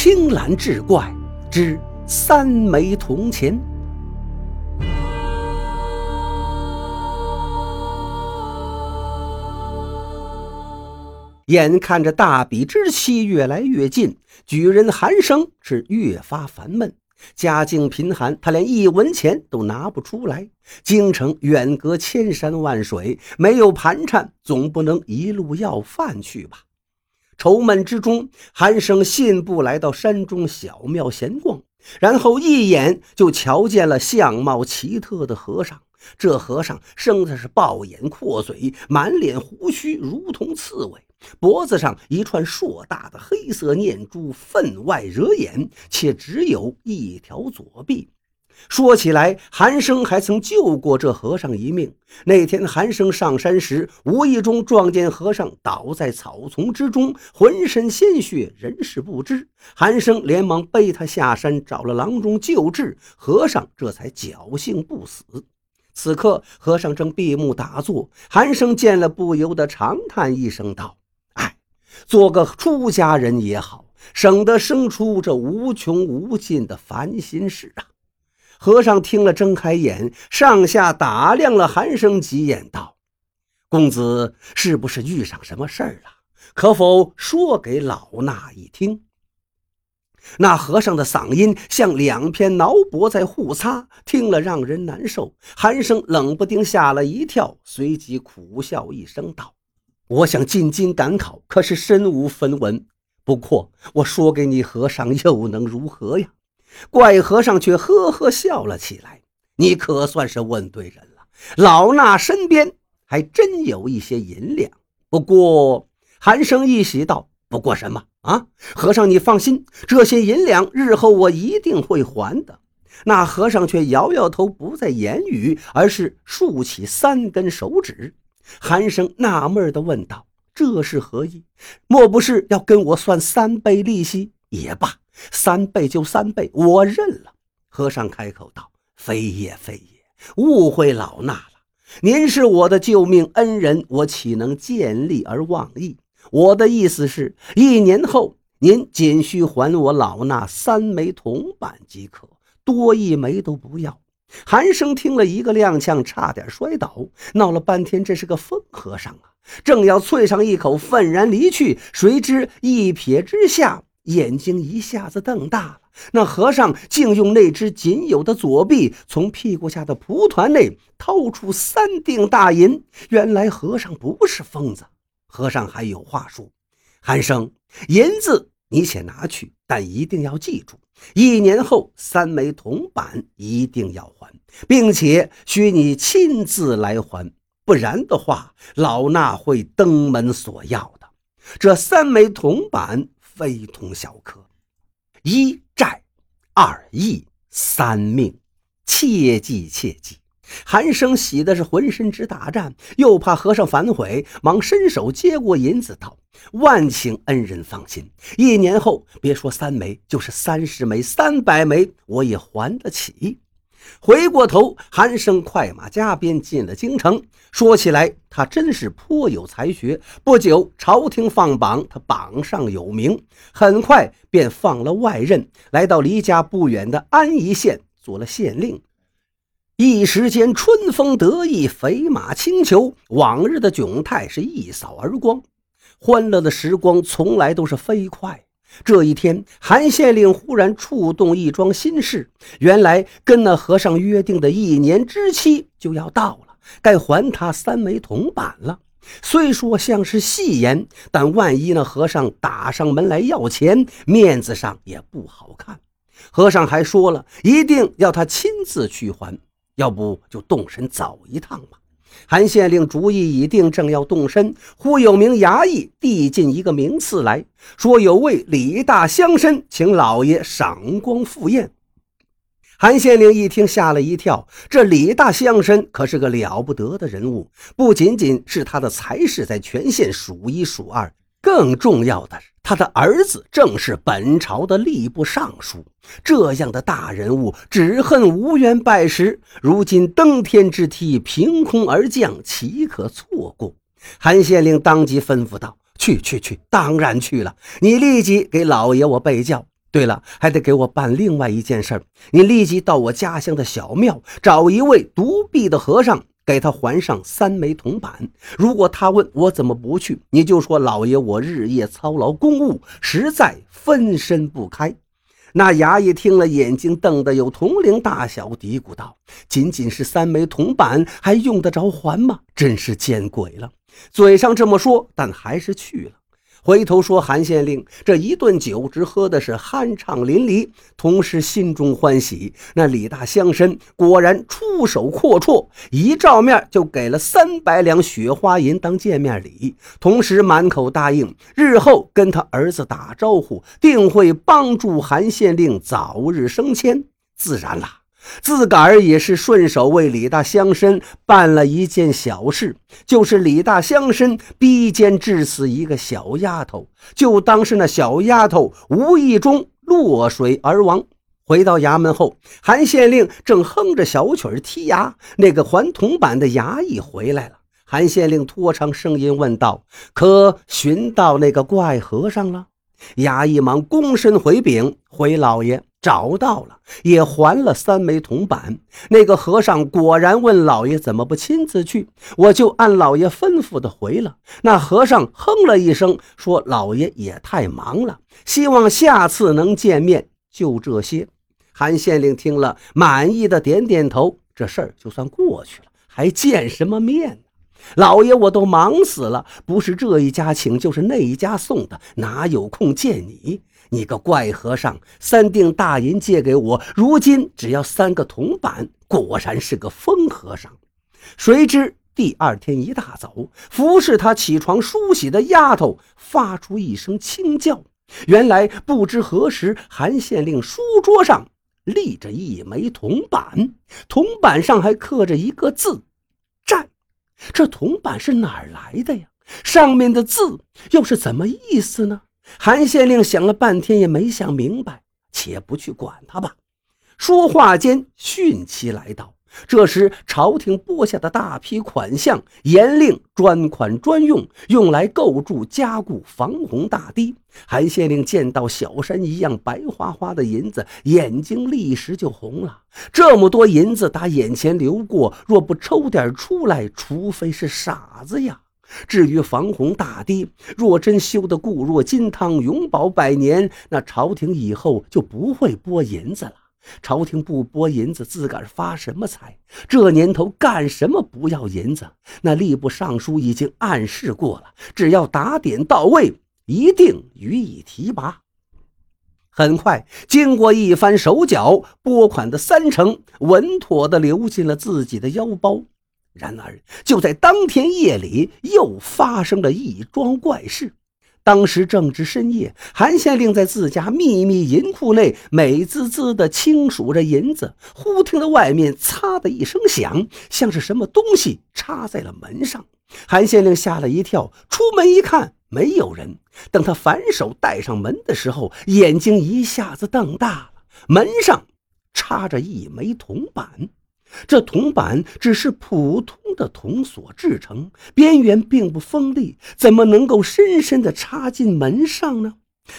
青蓝志怪之三枚铜钱。眼看着大比之期越来越近，举人韩生是越发烦闷。家境贫寒，他连一文钱都拿不出来。京城远隔千山万水，没有盘缠，总不能一路要饭去吧？愁闷之中，韩生信步来到山中小庙闲逛，然后一眼就瞧见了相貌奇特的和尚。这和尚生的是暴眼阔嘴，满脸胡须如同刺猬。脖子上一串硕大的黑色念珠，分外惹眼，且只有一条左臂。说起来，韩生还曾救过这和尚一命。那天，韩生上山时，无意中撞见和尚倒在草丛之中，浑身鲜血，人事不知。韩生连忙背他下山，找了郎中救治，和尚这才侥幸不死。此刻，和尚正闭目打坐，韩生见了，不由得长叹一声，道。哎做个出家人也好，省得生出这无穷无尽的烦心事啊！和尚听了，睁开眼，上下打量了韩生几眼，道：“公子是不是遇上什么事儿了？可否说给老衲一听？”那和尚的嗓音像两片挠脖在互擦，听了让人难受。韩生冷不丁吓了一跳，随即苦笑一声，道。我想进京赶考，可是身无分文。不过我说给你，和尚又能如何呀？怪和尚却呵呵笑了起来。你可算是问对人了，老衲身边还真有一些银两。不过韩生一喜道：“不过什么啊？和尚你放心，这些银两日后我一定会还的。”那和尚却摇摇头，不再言语，而是竖起三根手指。韩生纳闷地问道：“这是何意？莫不是要跟我算三倍利息？也罢，三倍就三倍，我认了。”和尚开口道：“非也，非也，误会老衲了。您是我的救命恩人，我岂能见利而忘义？我的意思是，一年后您仅需还我老衲三枚铜板即可，多一枚都不要。”韩生听了一个踉跄，差点摔倒，闹了半天，这是个疯和尚啊！正要啐上一口，愤然离去，谁知一瞥之下，眼睛一下子瞪大了。那和尚竟用那只仅有的左臂，从屁股下的蒲团内掏出三锭大银。原来和尚不是疯子，和尚还有话说：“韩生，银子你且拿去，但一定要记住。”一年后，三枚铜板一定要还，并且需你亲自来还，不然的话，老衲会登门索要的。这三枚铜板非同小可，一债，二义，三命，切记切记。韩生喜的是浑身直打颤，又怕和尚反悔，忙伸手接过银子，道：“万请恩人放心，一年后别说三枚，就是三十枚、三百枚，我也还得起。”回过头，韩生快马加鞭进了京城。说起来，他真是颇有才学。不久，朝廷放榜，他榜上有名，很快便放了外任，来到离家不远的安宜县做了县令。一时间春风得意，飞马轻裘，往日的窘态是一扫而光。欢乐的时光从来都是飞快。这一天，韩县令忽然触动一桩心事。原来跟那和尚约定的一年之期就要到了，该还他三枚铜板了。虽说像是戏言，但万一那和尚打上门来要钱，面子上也不好看。和尚还说了一定要他亲自去还。要不就动身走一趟吧。韩县令主意已定，正要动身，忽有名衙役递进一个名次来说：“有位李大乡绅，请老爷赏光赴宴。”韩县令一听，吓了一跳。这李大乡绅可是个了不得的人物，不仅仅是他的才识在全县数一数二，更重要的是。他的儿子正是本朝的吏部尚书，这样的大人物，只恨无缘拜师。如今登天之梯凭空而降，岂可错过？韩县令当即吩咐道：“去去去，当然去了！你立即给老爷我备轿。对了，还得给我办另外一件事。你立即到我家乡的小庙，找一位独臂的和尚，给他还上三枚铜板。如果他问我怎么不去，你就说老爷我日夜操劳公务，实在分身不开。那衙役听了，眼睛瞪得有铜铃大小，嘀咕道：“仅仅是三枚铜板，还用得着还吗？真是见鬼了！”嘴上这么说，但还是去了。回头说，韩县令这一顿酒只喝的是酣畅淋漓，同时心中欢喜。那李大乡绅果然出手阔绰，一照面就给了三百两雪花银当见面礼，同时满口答应日后跟他儿子打招呼，定会帮助韩县令早日升迁。自然啦。自个儿也是顺手为李大乡绅办了一件小事，就是李大乡绅逼奸致死一个小丫头，就当是那小丫头无意中落水而亡。回到衙门后，韩县令正哼着小曲儿剔牙，那个还铜板的衙役回来了。韩县令拖长声音问道：“可寻到那个怪和尚了？”衙役忙躬身回禀：“回老爷。”找到了，也还了三枚铜板。那个和尚果然问老爷怎么不亲自去，我就按老爷吩咐的回了。那和尚哼了一声，说：“老爷也太忙了，希望下次能见面。”就这些。韩县令听了，满意的点点头，这事儿就算过去了，还见什么面？老爷，我都忙死了，不是这一家请，就是那一家送的，哪有空见你？你个怪和尚，三锭大银借给我，如今只要三个铜板，果然是个疯和尚。谁知第二天一大早，服侍他起床梳洗的丫头发出一声轻叫，原来不知何时，韩县令书桌上立着一枚铜板，铜板上还刻着一个字“战”。这铜板是哪儿来的呀？上面的字又是怎么意思呢？韩县令想了半天也没想明白，且不去管他吧。说话间，汛期来到。这时，朝廷拨下的大批款项，严令专款专用，用来构筑加固防洪大堤。韩县令见到小山一样白花花的银子，眼睛立时就红了。这么多银子打眼前流过，若不抽点出来，除非是傻子呀。至于防洪大堤，若真修得固若金汤，永保百年，那朝廷以后就不会拨银子了。朝廷不拨银子，自个儿发什么财？这年头干什么不要银子？那吏部尚书已经暗示过了，只要打点到位，一定予以提拔。很快，经过一番手脚，拨款的三成稳妥地流进了自己的腰包。然而，就在当天夜里，又发生了一桩怪事。当时正值深夜，韩县令在自家秘密银库内美滋滋地清数着银子，忽听得外面“嚓”的一声响，像是什么东西插在了门上。韩县令吓了一跳，出门一看，没有人。等他反手带上门的时候，眼睛一下子瞪大了，门上插着一枚铜板。这铜板只是普通的铜所制成，边缘并不锋利，怎么能够深深地插进门上呢？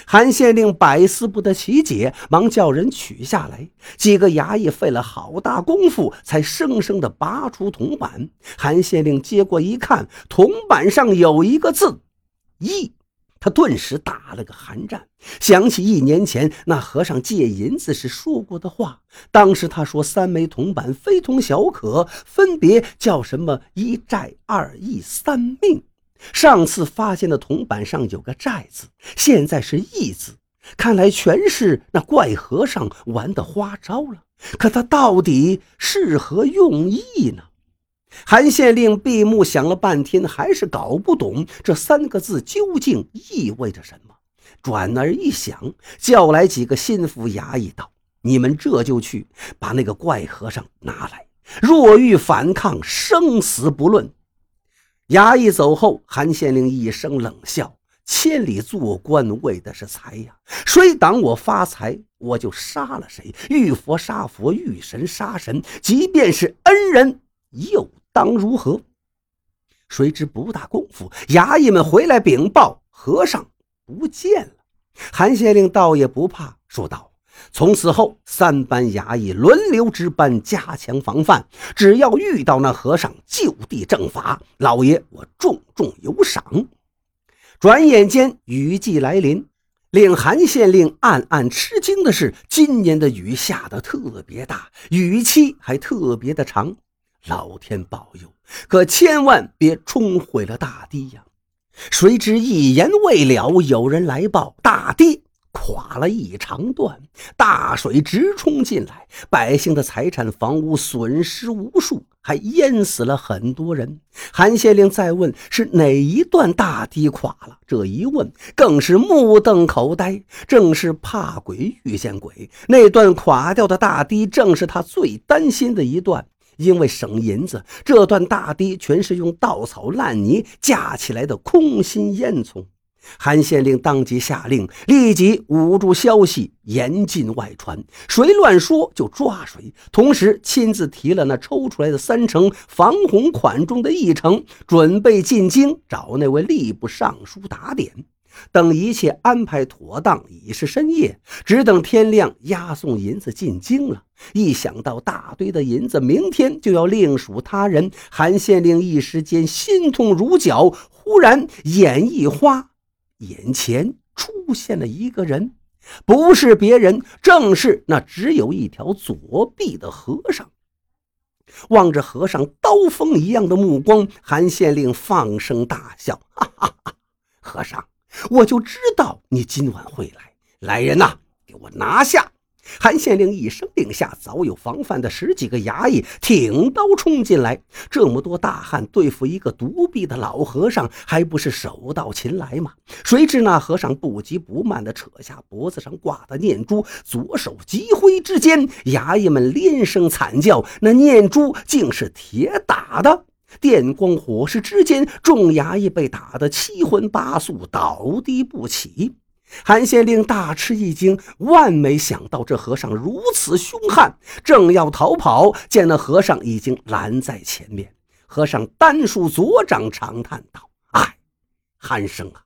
韩县令百思不得其解，忙叫人取下来。几个衙役费了好大功夫，才生生地拔出铜板。韩县令接过一看，铜板上有一个字“义”。他顿时打了个寒战，想起一年前那和尚借银子时说过的话。当时他说三枚铜板非同小可，分别叫什么一债二义三命。上次发现的铜板上有个债字，现在是义字，看来全是那怪和尚玩的花招了。可他到底是何用意呢？韩县令闭目想了半天，还是搞不懂这三个字究竟意味着什么。转而一想，叫来几个心腹衙役道：“你们这就去把那个怪和尚拿来，若欲反抗，生死不论。”衙役走后，韩县令一声冷笑：“千里做官为的是财呀，谁挡我发财，我就杀了谁。遇佛杀佛，遇神杀神，即便是恩人，又……”当如何？谁知不大功夫，衙役们回来禀报，和尚不见了。韩县令倒也不怕，说道：“从此后，三班衙役轮流值班，加强防范。只要遇到那和尚，就地正法。老爷，我重重有赏。”转眼间，雨季来临。令韩县令暗暗吃惊的是，今年的雨下得特别大，雨期还特别的长。老天保佑，可千万别冲毁了大堤呀！谁知一言未了，有人来报，大堤。垮了一长段，大水直冲进来，百姓的财产、房屋损失无数，还淹死了很多人。韩县令再问是哪一段大堤垮了，这一问更是目瞪口呆。正是怕鬼遇见鬼，那段垮掉的大堤正是他最担心的一段，因为省银子，这段大堤全是用稻草、烂泥架起来的空心烟囱。韩县令当即下令，立即捂住消息，严禁外传。谁乱说就抓谁。同时亲自提了那抽出来的三成防洪款中的一成，准备进京找那位吏部尚书打点。等一切安排妥当，已是深夜，只等天亮押送银子进京了。一想到大堆的银子明天就要另属他人，韩县令一时间心痛如绞。忽然眼一花。眼前出现了一个人，不是别人，正是那只有一条左臂的和尚。望着和尚刀锋一样的目光，韩县令放声大笑：“哈哈哈！和尚，我就知道你今晚会来。来人呐，给我拿下！”韩县令一声令下，早有防范的十几个衙役挺刀冲进来。这么多大汉对付一个独臂的老和尚，还不是手到擒来吗？谁知那和尚不急不慢地扯下脖子上挂的念珠，左手急挥之间，衙役们连声惨叫。那念珠竟是铁打的，电光火石之间，众衙役被打得七荤八素，倒地不起。韩县令大吃一惊，万没想到这和尚如此凶悍，正要逃跑，见那和尚已经拦在前面。和尚单竖左掌，长叹道：“哎，韩生啊，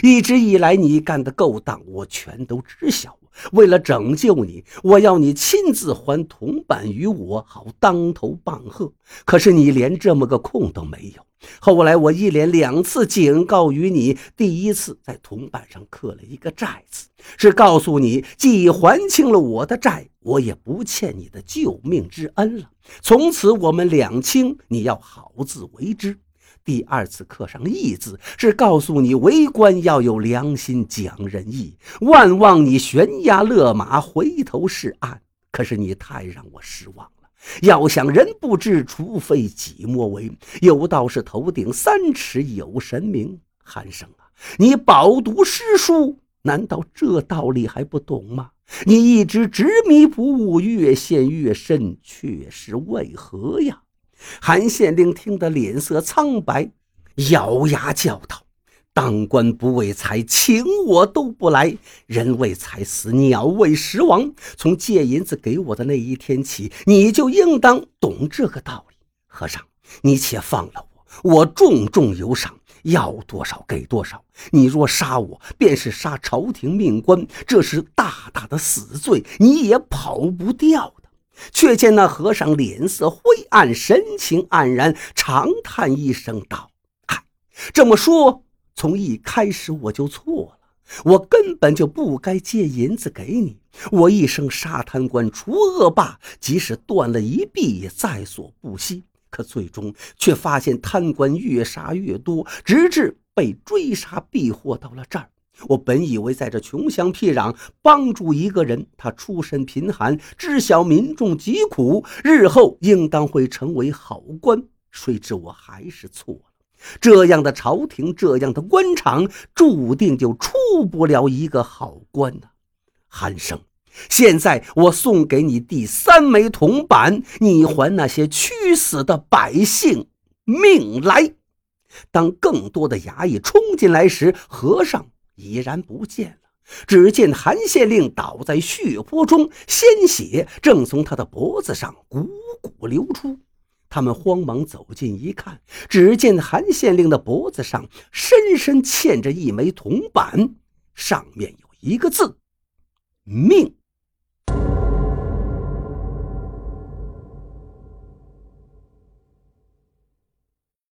一直以来你干的勾当，我全都知晓。为了拯救你，我要你亲自还铜板于我，好当头棒喝。可是你连这么个空都没有。”后来我一连两次警告于你，第一次在铜板上刻了一个债字，是告诉你，既还清了我的债，我也不欠你的救命之恩了。从此我们两清，你要好自为之。第二次刻上义字，是告诉你为官要有良心，讲仁义，万望你悬崖勒马，回头是岸。可是你太让我失望了。要想人不知，除非己莫为。有道是头顶三尺有神明。韩生啊，你饱读诗书，难道这道理还不懂吗？你一直执迷不悟，越陷越深，却是为何呀？韩县令听得脸色苍白，咬牙叫道。当官不为财，请我都不来。人为财死，鸟为食亡。从借银子给我的那一天起，你就应当懂这个道理。和尚，你且放了我，我重重有赏，要多少给多少。你若杀我，便是杀朝廷命官，这是大大的死罪，你也跑不掉的。却见那和尚脸色灰暗，神情黯然，长叹一声道：“哎，这么说。”从一开始我就错了，我根本就不该借银子给你。我一生杀贪官除恶霸，即使断了一臂也在所不惜。可最终却发现贪官越杀越多，直至被追杀逼祸到了这儿。我本以为在这穷乡僻壤帮助一个人，他出身贫寒，知晓民众疾苦，日后应当会成为好官。谁知我还是错了。这样的朝廷，这样的官场，注定就出不了一个好官呐！韩生，现在我送给你第三枚铜板，你还那些屈死的百姓命来。当更多的衙役冲进来时，和尚已然不见了。只见韩县令倒在血泊中，鲜血正从他的脖子上汩汩流出。他们慌忙走近一看，只见韩县令的脖子上深深嵌着一枚铜板，上面有一个字：“命。